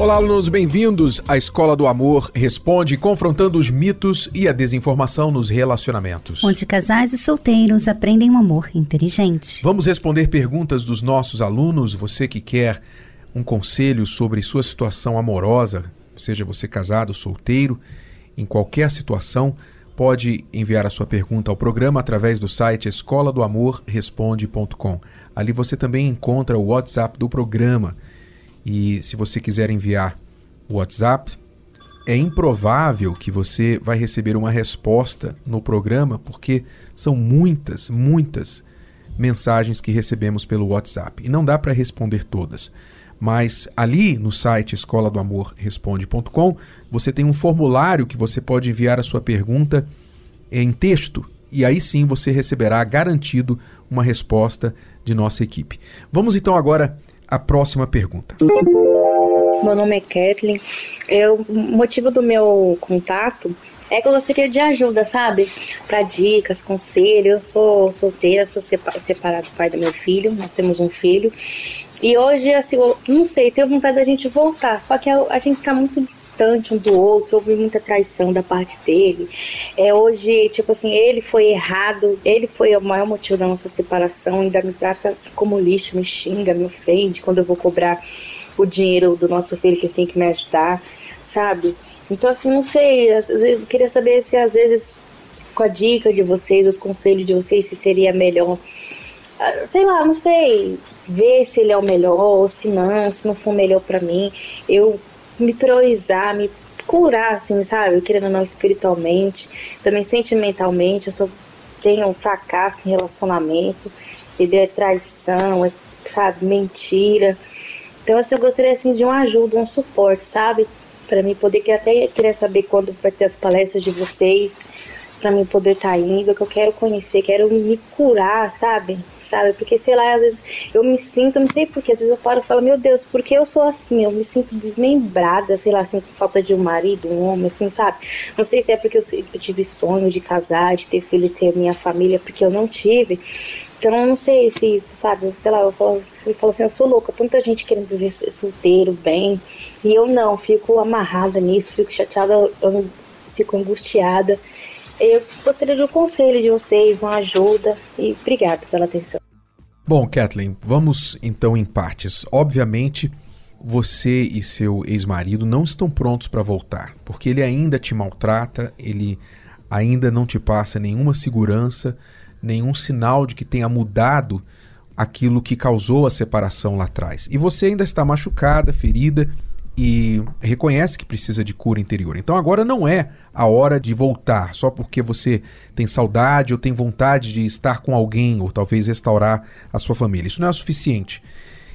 Olá, alunos, bem-vindos à Escola do Amor Responde, confrontando os mitos e a desinformação nos relacionamentos. Onde casais e solteiros aprendem um amor inteligente. Vamos responder perguntas dos nossos alunos. Você que quer um conselho sobre sua situação amorosa, seja você casado, solteiro, em qualquer situação, pode enviar a sua pergunta ao programa através do site escola do amor responde.com. Ali você também encontra o WhatsApp do programa e se você quiser enviar o WhatsApp, é improvável que você vai receber uma resposta no programa, porque são muitas, muitas mensagens que recebemos pelo WhatsApp e não dá para responder todas. Mas ali no site escola do amor responde.com, você tem um formulário que você pode enviar a sua pergunta em texto e aí sim você receberá garantido uma resposta de nossa equipe. Vamos então agora a próxima pergunta. Meu nome é Kathleen. Eu, o motivo do meu contato é que eu gostaria de ajuda, sabe? Para dicas, conselhos. Eu sou solteira, sou separado do pai do meu filho. Nós temos um filho. E hoje, assim, eu não sei, tenho vontade da gente voltar. Só que a, a gente tá muito distante um do outro, houve muita traição da parte dele. É, hoje, tipo assim, ele foi errado, ele foi o maior motivo da nossa separação, ainda me trata assim, como lixo, me xinga, me ofende quando eu vou cobrar o dinheiro do nosso filho que ele tem que me ajudar, sabe? Então, assim, não sei, eu queria saber se às vezes, com a dica de vocês, os conselhos de vocês, se seria melhor ah, sei lá, não sei, ver se ele é o melhor ou se não, se não for melhor para mim, eu me priorizar, me curar, assim, sabe? Querendo ou não, espiritualmente, também sentimentalmente, eu só tenho um fracasso em relacionamento, entendeu? É traição, é, sabe, mentira. Então, assim, eu gostaria, assim, de uma ajuda, um suporte, sabe? Para mim poder, que até querer saber quando vai ter as palestras de vocês, para mim poder estar tá indo, que eu quero conhecer, quero me curar, sabe? Sabe? Porque sei lá, às vezes eu me sinto, não sei porquê, às vezes eu paro e falo, meu Deus, por que eu sou assim? Eu me sinto desmembrada, sei lá, assim, com falta de um marido, um homem, assim, sabe? Não sei se é porque eu tive sonho de casar, de ter filho, de ter minha família, porque eu não tive. Então não sei se isso, sabe? Sei lá, eu falo, eu falo assim, eu sou louca, tanta gente querendo viver solteiro, bem, e eu não, fico amarrada nisso, fico chateada, eu fico angustiada. Eu gostaria de um conselho de vocês, uma ajuda e obrigado pela atenção. Bom, Kathleen, vamos então em partes. Obviamente, você e seu ex-marido não estão prontos para voltar, porque ele ainda te maltrata, ele ainda não te passa nenhuma segurança, nenhum sinal de que tenha mudado aquilo que causou a separação lá atrás. E você ainda está machucada, ferida e reconhece que precisa de cura interior. Então agora não é a hora de voltar só porque você tem saudade ou tem vontade de estar com alguém ou talvez restaurar a sua família. Isso não é o suficiente.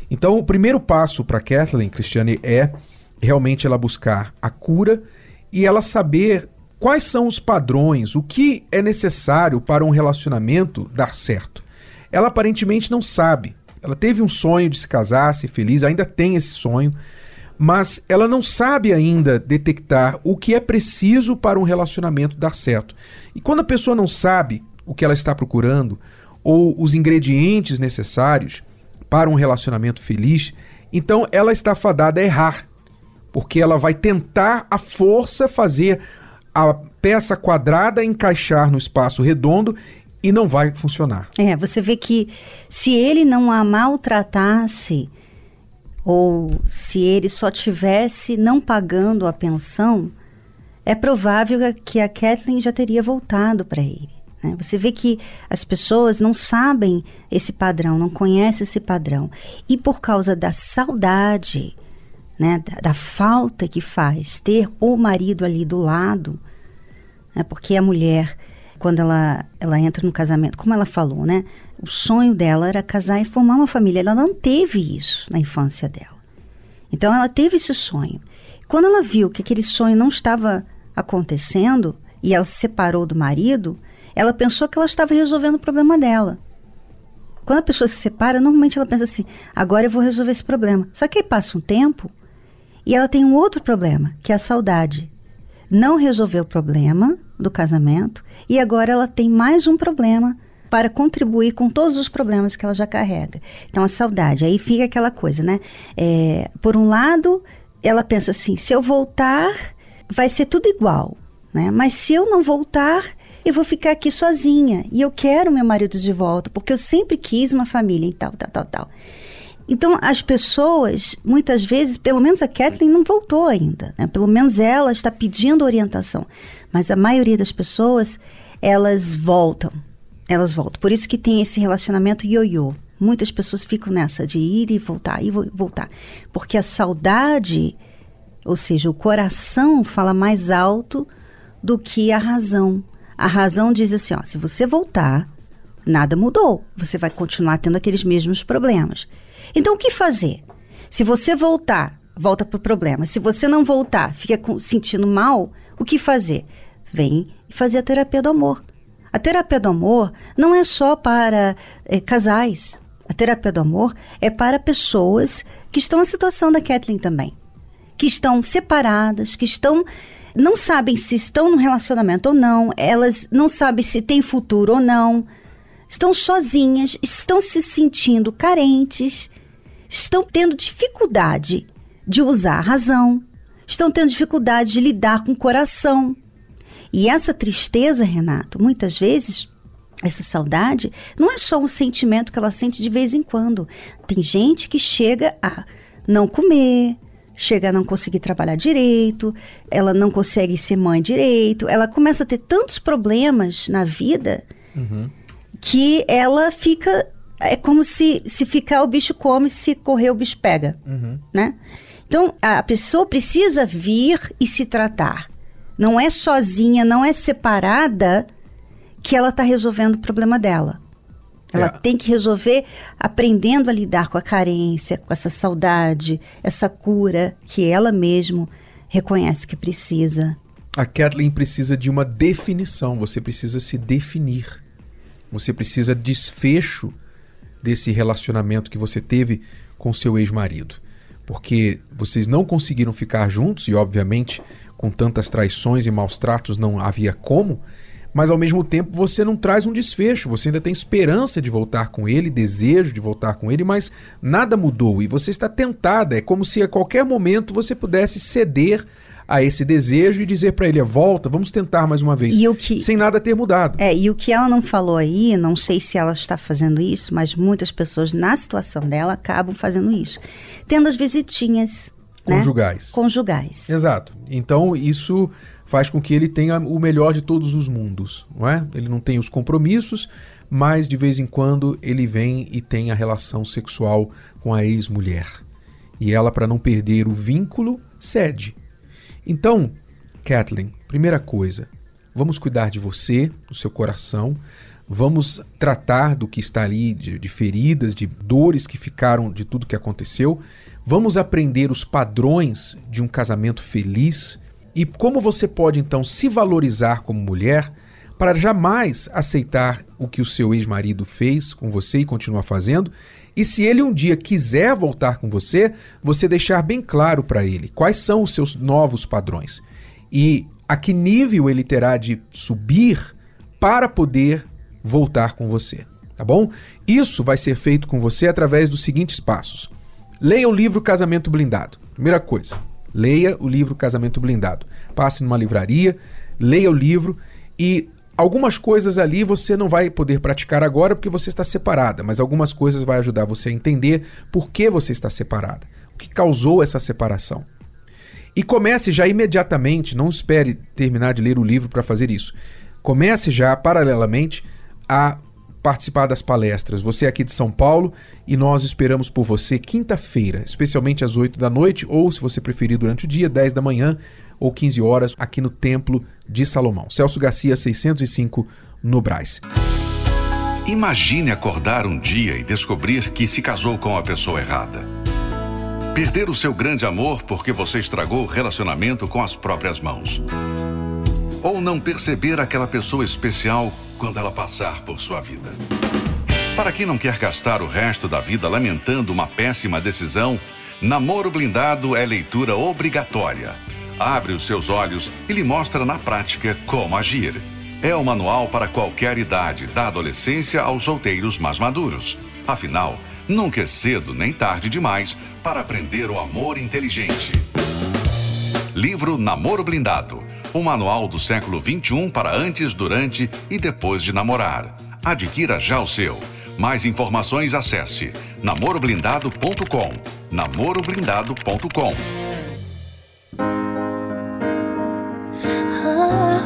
Então o primeiro passo para Kathleen, Cristiane, é realmente ela buscar a cura e ela saber quais são os padrões, o que é necessário para um relacionamento dar certo. Ela aparentemente não sabe. Ela teve um sonho de se casar, ser feliz, ainda tem esse sonho, mas ela não sabe ainda detectar o que é preciso para um relacionamento dar certo. E quando a pessoa não sabe o que ela está procurando ou os ingredientes necessários para um relacionamento feliz, então ela está fadada a errar, porque ela vai tentar à força fazer a peça quadrada encaixar no espaço redondo e não vai funcionar. É, você vê que se ele não a maltratasse, ou se ele só tivesse não pagando a pensão, é provável que a Kathleen já teria voltado para ele. Né? Você vê que as pessoas não sabem esse padrão, não conhecem esse padrão. E por causa da saudade, né, da, da falta que faz ter o marido ali do lado, né, porque a mulher, quando ela, ela entra no casamento, como ela falou, né? O sonho dela era casar e formar uma família. Ela não teve isso na infância dela. Então ela teve esse sonho. Quando ela viu que aquele sonho não estava acontecendo e ela se separou do marido, ela pensou que ela estava resolvendo o problema dela. Quando a pessoa se separa, normalmente ela pensa assim: agora eu vou resolver esse problema. Só que aí passa um tempo e ela tem um outro problema, que é a saudade. Não resolveu o problema do casamento e agora ela tem mais um problema para contribuir com todos os problemas que ela já carrega. Então, a saudade. Aí fica aquela coisa, né? É, por um lado, ela pensa assim: se eu voltar, vai ser tudo igual. Né? Mas se eu não voltar, eu vou ficar aqui sozinha. E eu quero meu marido de volta, porque eu sempre quis uma família e tal, tal, tal, tal. Então, as pessoas, muitas vezes, pelo menos a Kathleen não voltou ainda, né? Pelo menos ela está pedindo orientação. Mas a maioria das pessoas, elas voltam. Elas voltam. Por isso que tem esse relacionamento ioiô. Muitas pessoas ficam nessa de ir e voltar, ir e voltar. Porque a saudade, ou seja, o coração fala mais alto do que a razão. A razão diz assim, ó, se você voltar, nada mudou. Você vai continuar tendo aqueles mesmos problemas. Então, o que fazer? Se você voltar, volta para o problema. Se você não voltar, fica com, sentindo mal, o que fazer? Vem fazer a terapia do amor. A terapia do amor não é só para é, casais. A terapia do amor é para pessoas que estão na situação da Kathleen também. Que estão separadas, que estão não sabem se estão no relacionamento ou não, elas não sabem se tem futuro ou não, estão sozinhas, estão se sentindo carentes, estão tendo dificuldade de usar a razão, estão tendo dificuldade de lidar com o coração. E essa tristeza, Renato, muitas vezes, essa saudade, não é só um sentimento que ela sente de vez em quando. Tem gente que chega a não comer, chega a não conseguir trabalhar direito, ela não consegue ser mãe direito, ela começa a ter tantos problemas na vida uhum. que ela fica. É como se, se ficar o bicho come, se correr o bicho pega, uhum. né? Então, a pessoa precisa vir e se tratar. Não é sozinha, não é separada que ela está resolvendo o problema dela. Ela é. tem que resolver aprendendo a lidar com a carência, com essa saudade, essa cura que ela mesmo reconhece que precisa. A Kathleen precisa de uma definição, você precisa se definir. Você precisa desfecho desse relacionamento que você teve com seu ex-marido. Porque vocês não conseguiram ficar juntos e, obviamente, com tantas traições e maus tratos não havia como mas ao mesmo tempo você não traz um desfecho, você ainda tem esperança de voltar com ele, desejo de voltar com ele, mas nada mudou e você está tentada. É como se a qualquer momento você pudesse ceder a esse desejo e dizer para ele: volta, vamos tentar mais uma vez, que, sem nada ter mudado. É, e o que ela não falou aí, não sei se ela está fazendo isso, mas muitas pessoas na situação dela acabam fazendo isso. Tendo as visitinhas. Né? Conjugais. Né? Conjugais. Exato. Então, isso faz com que ele tenha o melhor de todos os mundos, não é? Ele não tem os compromissos, mas de vez em quando ele vem e tem a relação sexual com a ex-mulher. E ela, para não perder o vínculo, cede. Então, Kathleen, primeira coisa, vamos cuidar de você, do seu coração, vamos tratar do que está ali, de, de feridas, de dores que ficaram de tudo que aconteceu, vamos aprender os padrões de um casamento feliz. E como você pode então se valorizar como mulher para jamais aceitar o que o seu ex-marido fez com você e continua fazendo? E se ele um dia quiser voltar com você, você deixar bem claro para ele quais são os seus novos padrões. E a que nível ele terá de subir para poder voltar com você, tá bom? Isso vai ser feito com você através dos seguintes passos. Leia o livro Casamento Blindado. Primeira coisa, Leia o livro Casamento Blindado. Passe numa livraria, leia o livro e algumas coisas ali você não vai poder praticar agora porque você está separada, mas algumas coisas vai ajudar você a entender por que você está separada, o que causou essa separação. E comece já imediatamente, não espere terminar de ler o livro para fazer isso. Comece já paralelamente a participar das palestras. Você é aqui de São Paulo e nós esperamos por você quinta-feira, especialmente às 8 da noite, ou se você preferir durante o dia, 10 da manhã ou 15 horas, aqui no Templo de Salomão. Celso Garcia, 605, no Braz. Imagine acordar um dia e descobrir que se casou com a pessoa errada. Perder o seu grande amor porque você estragou o relacionamento com as próprias mãos. Ou não perceber aquela pessoa especial quando ela passar por sua vida. Para quem não quer gastar o resto da vida lamentando uma péssima decisão, Namoro Blindado é leitura obrigatória. Abre os seus olhos e lhe mostra na prática como agir. É o manual para qualquer idade, da adolescência aos solteiros mais maduros. Afinal, nunca é cedo nem tarde demais para aprender o amor inteligente. Livro Namoro Blindado. Um manual do século XXI para antes, durante e depois de namorar. Adquira já o seu. Mais informações acesse namoroblindado.com. namoroblindado.com.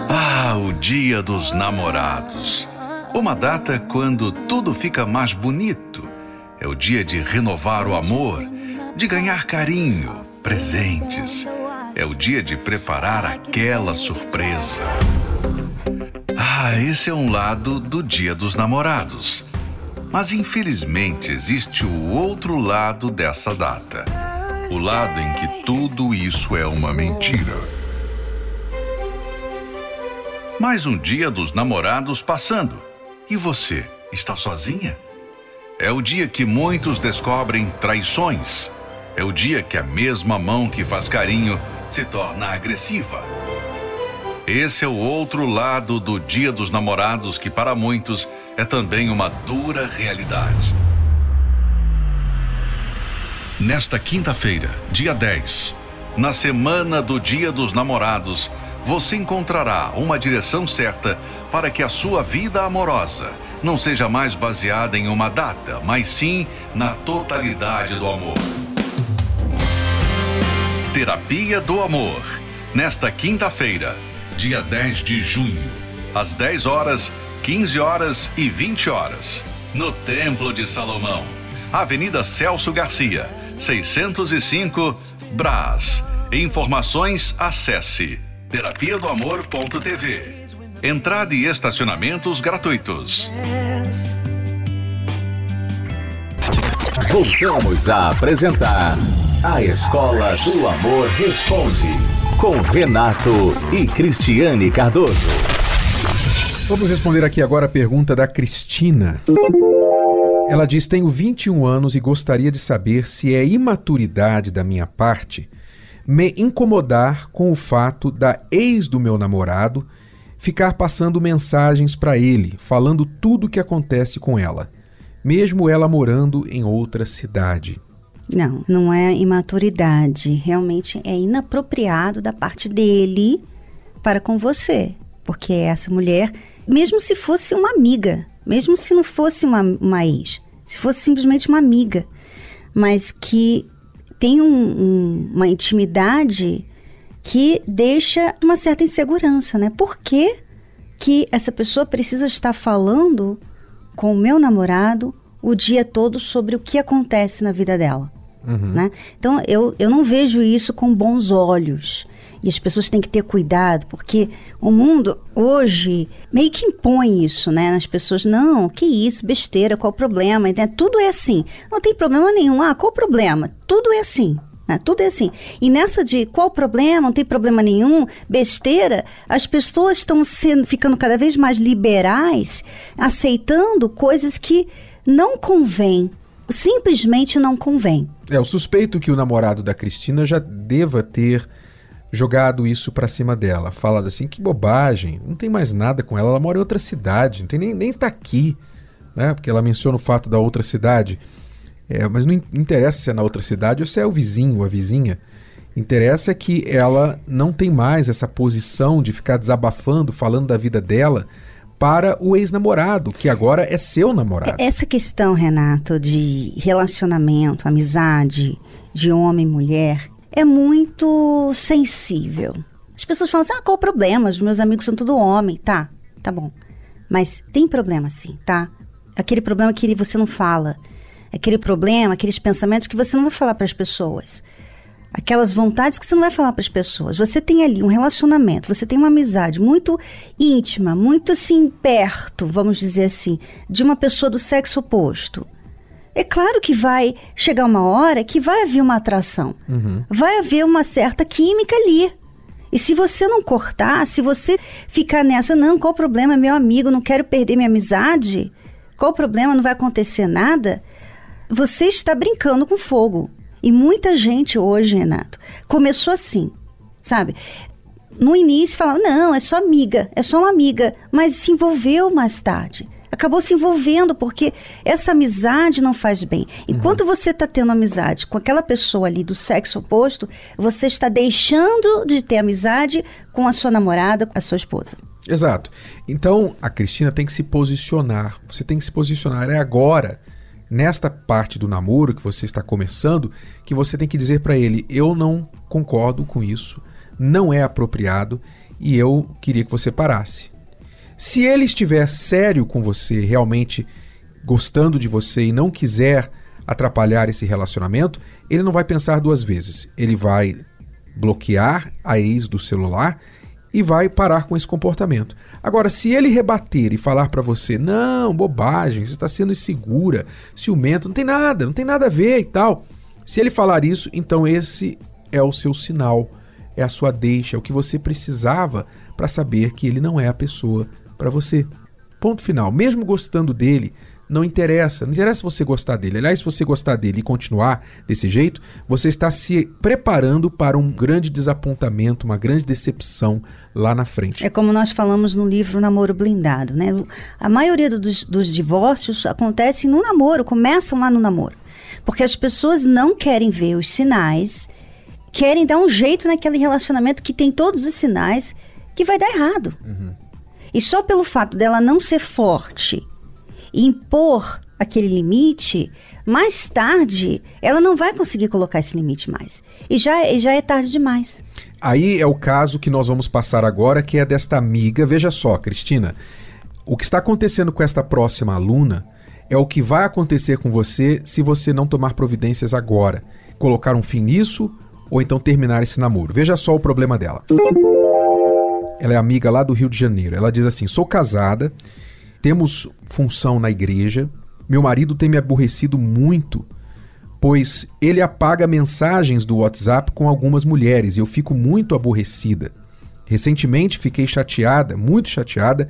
Ah, o Dia dos Namorados. Uma data quando tudo fica mais bonito. É o dia de renovar o amor, de ganhar carinho, presentes. É o dia de preparar aquela surpresa. Ah, esse é um lado do Dia dos Namorados. Mas infelizmente existe o outro lado dessa data. O lado em que tudo isso é uma mentira. Mais um dia dos namorados passando. E você, está sozinha? É o dia que muitos descobrem traições. É o dia que a mesma mão que faz carinho se torna agressiva. Esse é o outro lado do Dia dos Namorados, que para muitos é também uma dura realidade. Nesta quinta-feira, dia 10, na semana do Dia dos Namorados, você encontrará uma direção certa para que a sua vida amorosa não seja mais baseada em uma data, mas sim na totalidade do amor. Terapia do Amor. Nesta quinta-feira, dia 10 de junho, às 10 horas, 15 horas e 20 horas, no Templo de Salomão, Avenida Celso Garcia, 605, Brás. Informações acesse terapia do amor.tv. Entrada e estacionamentos gratuitos. Voltamos a apresentar A Escola do Amor Responde com Renato e Cristiane Cardoso. Vamos responder aqui agora a pergunta da Cristina. Ela diz: Tenho 21 anos e gostaria de saber se é imaturidade da minha parte me incomodar com o fato da ex do meu namorado ficar passando mensagens para ele, falando tudo o que acontece com ela, mesmo ela morando em outra cidade. Não, não é imaturidade. Realmente é inapropriado da parte dele para com você. Porque essa mulher, mesmo se fosse uma amiga, mesmo se não fosse uma, uma ex, se fosse simplesmente uma amiga, mas que tem um, um, uma intimidade que deixa uma certa insegurança, né? Por que, que essa pessoa precisa estar falando com o meu namorado o dia todo sobre o que acontece na vida dela? Uhum. Né? Então, eu, eu não vejo isso com bons olhos. E as pessoas têm que ter cuidado, porque o mundo hoje meio que impõe isso, né? As pessoas, não, que isso, besteira, qual o problema? Né? Tudo é assim. Não tem problema nenhum. Ah, qual o problema? Tudo é assim. Né? Tudo é assim. E nessa de qual o problema, não tem problema nenhum, besteira, as pessoas estão sendo, ficando cada vez mais liberais, aceitando coisas que não convêm simplesmente não convém. É, o suspeito que o namorado da Cristina já deva ter jogado isso para cima dela, falado assim, que bobagem, não tem mais nada com ela, ela mora em outra cidade, não tem nem, nem tá aqui, né? Porque ela menciona o fato da outra cidade. É, mas não interessa se é na outra cidade ou se é o vizinho a vizinha. Interessa que ela não tem mais essa posição de ficar desabafando, falando da vida dela, para o ex-namorado, que agora é seu namorado. Essa questão, Renato, de relacionamento, amizade, de homem e mulher, é muito sensível. As pessoas falam assim: ah, qual o problema? Os meus amigos são tudo homem. Tá, tá bom. Mas tem problema sim, tá? Aquele problema que você não fala. Aquele problema, aqueles pensamentos que você não vai falar para as pessoas aquelas vontades que você não vai falar para as pessoas. Você tem ali um relacionamento, você tem uma amizade muito íntima, muito assim perto, vamos dizer assim, de uma pessoa do sexo oposto. É claro que vai chegar uma hora que vai haver uma atração, uhum. vai haver uma certa química ali. E se você não cortar, se você ficar nessa, não, qual o problema? Meu amigo, não quero perder minha amizade. Qual o problema? Não vai acontecer nada. Você está brincando com fogo. E muita gente hoje, Renato, começou assim, sabe? No início falava, não, é só amiga, é só uma amiga, mas se envolveu mais tarde acabou se envolvendo, porque essa amizade não faz bem. Enquanto uhum. você está tendo amizade com aquela pessoa ali do sexo oposto, você está deixando de ter amizade com a sua namorada, com a sua esposa. Exato. Então a Cristina tem que se posicionar. Você tem que se posicionar. É agora, nesta parte do namoro que você está começando, que você tem que dizer para ele: eu não concordo com isso, não é apropriado e eu queria que você parasse. Se ele estiver sério com você, realmente gostando de você e não quiser atrapalhar esse relacionamento, ele não vai pensar duas vezes. Ele vai bloquear a ex do celular e vai parar com esse comportamento. Agora, se ele rebater e falar para você, não, bobagem, você está sendo insegura, ciumento, não tem nada, não tem nada a ver e tal. Se ele falar isso, então esse é o seu sinal, é a sua deixa, é o que você precisava para saber que ele não é a pessoa para você. Ponto final. Mesmo gostando dele, não interessa. Não interessa você gostar dele. Aliás, se você gostar dele e continuar desse jeito, você está se preparando para um grande desapontamento, uma grande decepção lá na frente. É como nós falamos no livro Namoro Blindado, né? A maioria dos, dos divórcios acontece no namoro, começam lá no namoro. Porque as pessoas não querem ver os sinais, querem dar um jeito naquele relacionamento que tem todos os sinais que vai dar errado. Uhum. E só pelo fato dela não ser forte impor aquele limite, mais tarde ela não vai conseguir colocar esse limite mais. E já, já é tarde demais. Aí é o caso que nós vamos passar agora, que é desta amiga. Veja só, Cristina, o que está acontecendo com esta próxima aluna é o que vai acontecer com você se você não tomar providências agora. Colocar um fim nisso ou então terminar esse namoro. Veja só o problema dela. Ela é amiga lá do Rio de Janeiro. Ela diz assim: sou casada, temos função na igreja. Meu marido tem me aborrecido muito, pois ele apaga mensagens do WhatsApp com algumas mulheres e eu fico muito aborrecida. Recentemente fiquei chateada, muito chateada,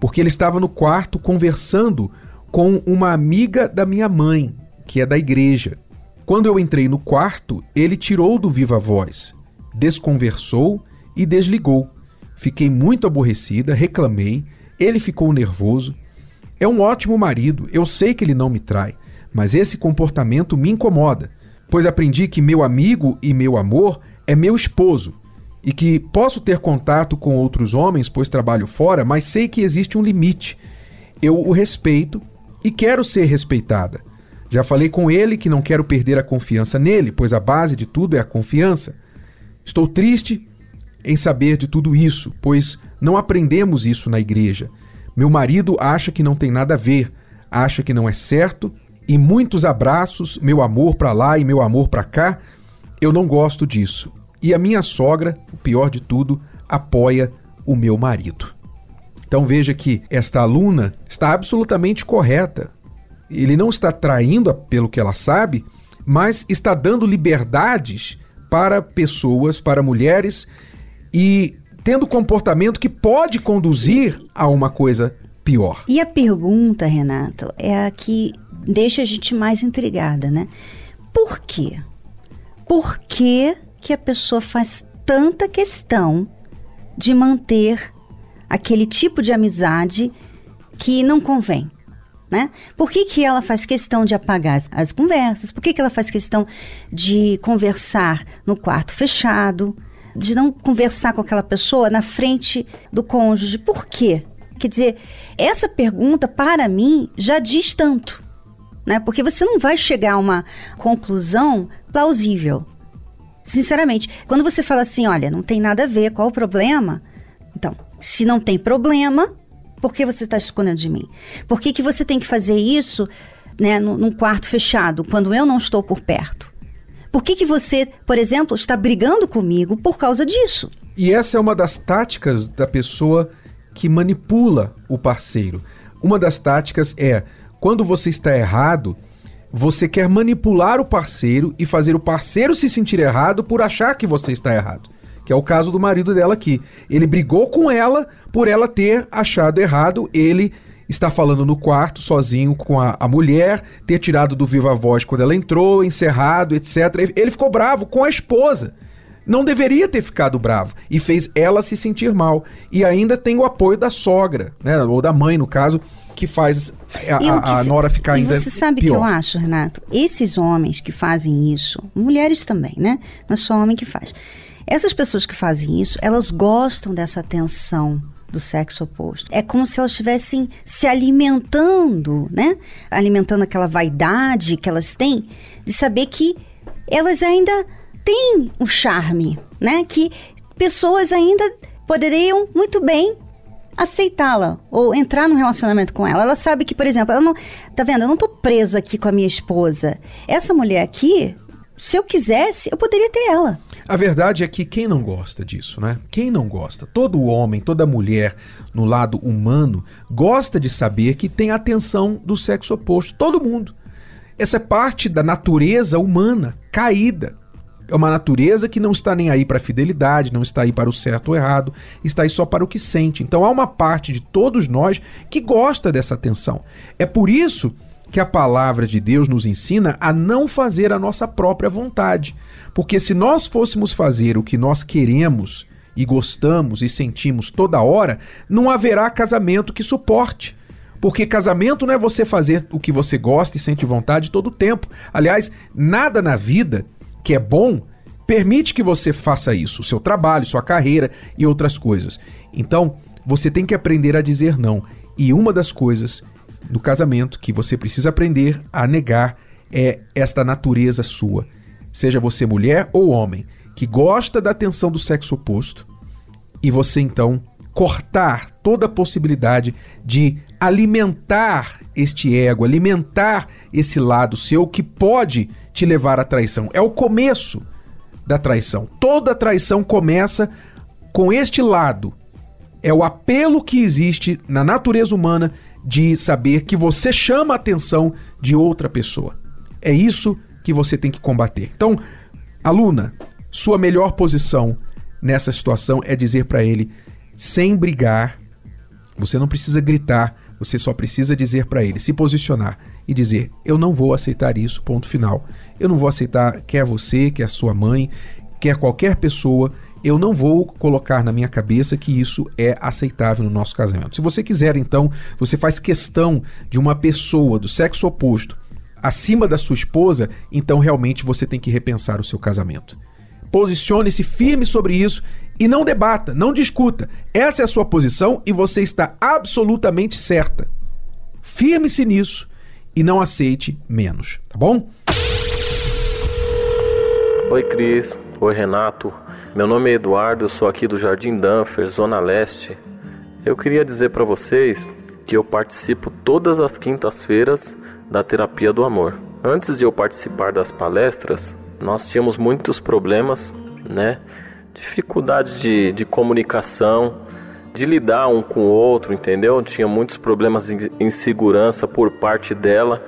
porque ele estava no quarto conversando com uma amiga da minha mãe, que é da igreja. Quando eu entrei no quarto, ele tirou do viva voz, desconversou e desligou. Fiquei muito aborrecida, reclamei, ele ficou nervoso. É um ótimo marido, eu sei que ele não me trai, mas esse comportamento me incomoda, pois aprendi que meu amigo e meu amor é meu esposo e que posso ter contato com outros homens, pois trabalho fora, mas sei que existe um limite. Eu o respeito e quero ser respeitada. Já falei com ele que não quero perder a confiança nele, pois a base de tudo é a confiança. Estou triste em saber de tudo isso, pois não aprendemos isso na igreja. Meu marido acha que não tem nada a ver, acha que não é certo, e muitos abraços, meu amor para lá e meu amor para cá, eu não gosto disso. E a minha sogra, o pior de tudo, apoia o meu marido. Então veja que esta aluna está absolutamente correta. Ele não está traindo pelo que ela sabe, mas está dando liberdades para pessoas, para mulheres e tendo comportamento que pode conduzir a uma coisa pior. E a pergunta, Renato, é a que deixa a gente mais intrigada, né? Por quê? Por que, que a pessoa faz tanta questão de manter aquele tipo de amizade que não convém? Né? Por que, que ela faz questão de apagar as, as conversas? Por que, que ela faz questão de conversar no quarto fechado? De não conversar com aquela pessoa na frente do cônjuge. Por quê? Quer dizer, essa pergunta, para mim, já diz tanto. Né? Porque você não vai chegar a uma conclusão plausível. Sinceramente, quando você fala assim, olha, não tem nada a ver, qual o problema? Então, se não tem problema, por que você está escondendo de mim? Por que, que você tem que fazer isso né, num quarto fechado, quando eu não estou por perto? Por que, que você, por exemplo, está brigando comigo por causa disso? E essa é uma das táticas da pessoa que manipula o parceiro. Uma das táticas é quando você está errado, você quer manipular o parceiro e fazer o parceiro se sentir errado por achar que você está errado que é o caso do marido dela aqui. Ele brigou com ela por ela ter achado errado ele estar falando no quarto sozinho com a, a mulher, ter tirado do viva voz quando ela entrou, encerrado, etc. Ele ficou bravo com a esposa. Não deveria ter ficado bravo e fez ela se sentir mal. E ainda tem o apoio da sogra, né? Ou da mãe, no caso, que faz a, a, a Nora ficar e ainda você sabe o que eu acho, Renato? Esses homens que fazem isso, mulheres também, né? Não é só homem que faz. Essas pessoas que fazem isso, elas gostam dessa atenção do sexo oposto. É como se elas estivessem se alimentando, né? Alimentando aquela vaidade que elas têm de saber que elas ainda têm o charme, né? Que pessoas ainda poderiam muito bem aceitá-la ou entrar num relacionamento com ela. Ela sabe que, por exemplo, ela não. Tá vendo? Eu não tô preso aqui com a minha esposa. Essa mulher aqui, se eu quisesse, eu poderia ter ela. A verdade é que quem não gosta disso, né? Quem não gosta? Todo homem, toda mulher no lado humano gosta de saber que tem atenção do sexo oposto. Todo mundo. Essa é parte da natureza humana caída. É uma natureza que não está nem aí para a fidelidade, não está aí para o certo ou errado, está aí só para o que sente. Então há uma parte de todos nós que gosta dessa atenção. É por isso que a palavra de Deus nos ensina a não fazer a nossa própria vontade. Porque se nós fôssemos fazer o que nós queremos e gostamos e sentimos toda hora, não haverá casamento que suporte. Porque casamento não é você fazer o que você gosta e sente vontade todo o tempo. Aliás, nada na vida que é bom, permite que você faça isso, seu trabalho, sua carreira e outras coisas. Então, você tem que aprender a dizer não. E uma das coisas do casamento que você precisa aprender a negar é esta natureza sua. Seja você mulher ou homem, que gosta da atenção do sexo oposto, e você então cortar toda a possibilidade de alimentar este ego, alimentar esse lado seu que pode te levar à traição. É o começo da traição. Toda traição começa com este lado. É o apelo que existe na natureza humana de saber que você chama a atenção de outra pessoa. É isso que você tem que combater. Então, aluna, sua melhor posição nessa situação é dizer para ele, sem brigar, você não precisa gritar, você só precisa dizer para ele, se posicionar e dizer: Eu não vou aceitar isso, ponto final. Eu não vou aceitar, quer você, quer sua mãe, quer qualquer pessoa. Eu não vou colocar na minha cabeça que isso é aceitável no nosso casamento. Se você quiser, então, você faz questão de uma pessoa do sexo oposto acima da sua esposa, então realmente você tem que repensar o seu casamento. Posicione-se firme sobre isso e não debata, não discuta. Essa é a sua posição e você está absolutamente certa. Firme-se nisso e não aceite menos, tá bom? Oi, Cris. Oi, Renato. Meu nome é Eduardo, eu sou aqui do Jardim Danfer, Zona Leste. Eu queria dizer para vocês que eu participo todas as quintas-feiras da terapia do amor. Antes de eu participar das palestras, nós tínhamos muitos problemas, né? dificuldade de, de comunicação, de lidar um com o outro, entendeu? Tinha muitos problemas de insegurança por parte dela,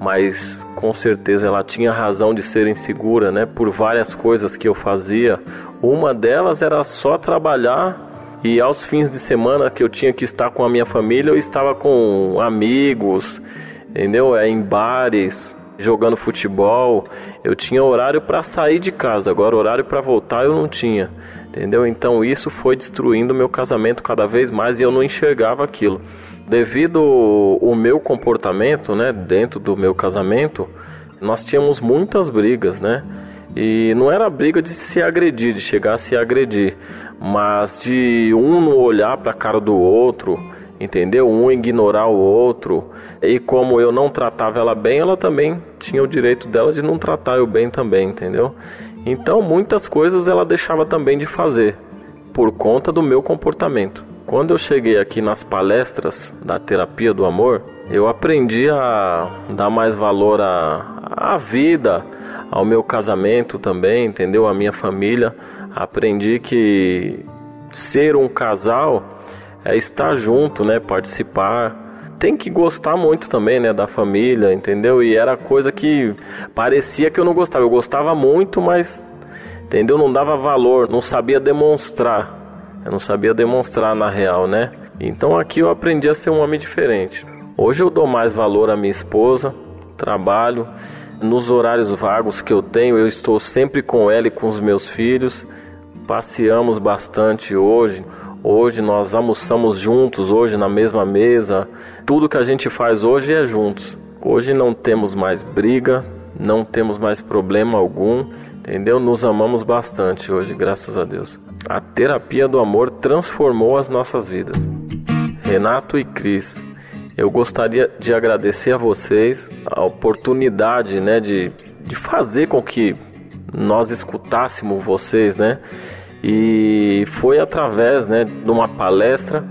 mas com certeza ela tinha razão de ser insegura, né? Por várias coisas que eu fazia. Uma delas era só trabalhar e aos fins de semana que eu tinha que estar com a minha família, eu estava com amigos, entendeu? É, em bares, jogando futebol. Eu tinha horário para sair de casa, agora horário para voltar eu não tinha. Entendeu? Então isso foi destruindo meu casamento cada vez mais e eu não enxergava aquilo. Devido o meu comportamento, né, dentro do meu casamento, nós tínhamos muitas brigas, né? E não era briga de se agredir, de chegar a se agredir, mas de um não olhar para a cara do outro, entendeu? Um ignorar o outro. E como eu não tratava ela bem, ela também tinha o direito dela de não tratar eu bem também, entendeu? Então muitas coisas ela deixava também de fazer por conta do meu comportamento. Quando eu cheguei aqui nas palestras da terapia do amor, eu aprendi a dar mais valor à, à vida, ao meu casamento também, entendeu? A minha família. Aprendi que ser um casal é estar junto, né? Participar. Tem que gostar muito também, né? Da família, entendeu? E era coisa que parecia que eu não gostava. Eu gostava muito, mas entendeu? Não dava valor, não sabia demonstrar. Eu não sabia demonstrar na real, né? Então aqui eu aprendi a ser um homem diferente. Hoje eu dou mais valor à minha esposa, trabalho, nos horários vagos que eu tenho, eu estou sempre com ela e com os meus filhos. Passeamos bastante hoje. Hoje nós almoçamos juntos, hoje na mesma mesa. Tudo que a gente faz hoje é juntos. Hoje não temos mais briga, não temos mais problema algum, entendeu? Nos amamos bastante hoje, graças a Deus. A terapia do amor transformou as nossas vidas. Renato e Cris, eu gostaria de agradecer a vocês a oportunidade, né, de, de fazer com que nós escutássemos vocês, né? E foi através, né, de uma palestra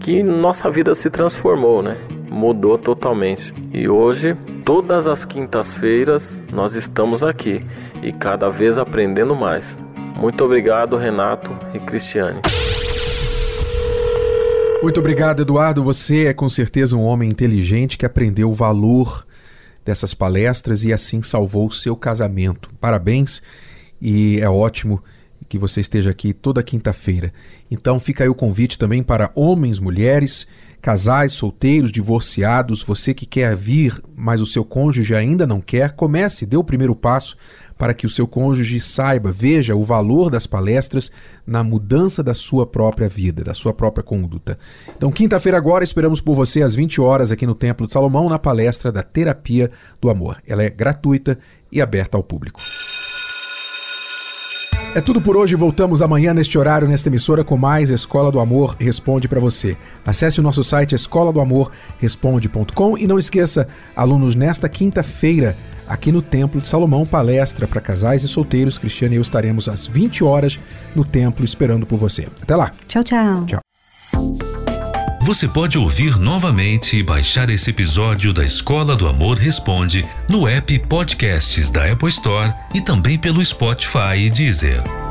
que nossa vida se transformou, né? Mudou totalmente. E hoje, todas as quintas-feiras, nós estamos aqui e cada vez aprendendo mais. Muito obrigado, Renato e Cristiane. Muito obrigado, Eduardo. Você é com certeza um homem inteligente que aprendeu o valor dessas palestras e assim salvou o seu casamento. Parabéns e é ótimo que você esteja aqui toda quinta-feira. Então fica aí o convite também para homens, mulheres, casais, solteiros, divorciados, você que quer vir, mas o seu cônjuge ainda não quer, comece, dê o primeiro passo para que o seu cônjuge saiba, veja o valor das palestras na mudança da sua própria vida, da sua própria conduta. Então, quinta-feira agora, esperamos por você às 20 horas aqui no Templo de Salomão na palestra da Terapia do Amor. Ela é gratuita e aberta ao público. É tudo por hoje. Voltamos amanhã neste horário, nesta emissora, com mais Escola do Amor Responde para você. Acesse o nosso site escola do amor e não esqueça, alunos, nesta quinta-feira, aqui no Templo de Salomão, palestra para casais e solteiros. Cristiane e eu estaremos às 20 horas no templo esperando por você. Até lá. Tchau, tchau. Tchau. Você pode ouvir novamente e baixar esse episódio da Escola do Amor Responde no app Podcasts da Apple Store e também pelo Spotify e Deezer.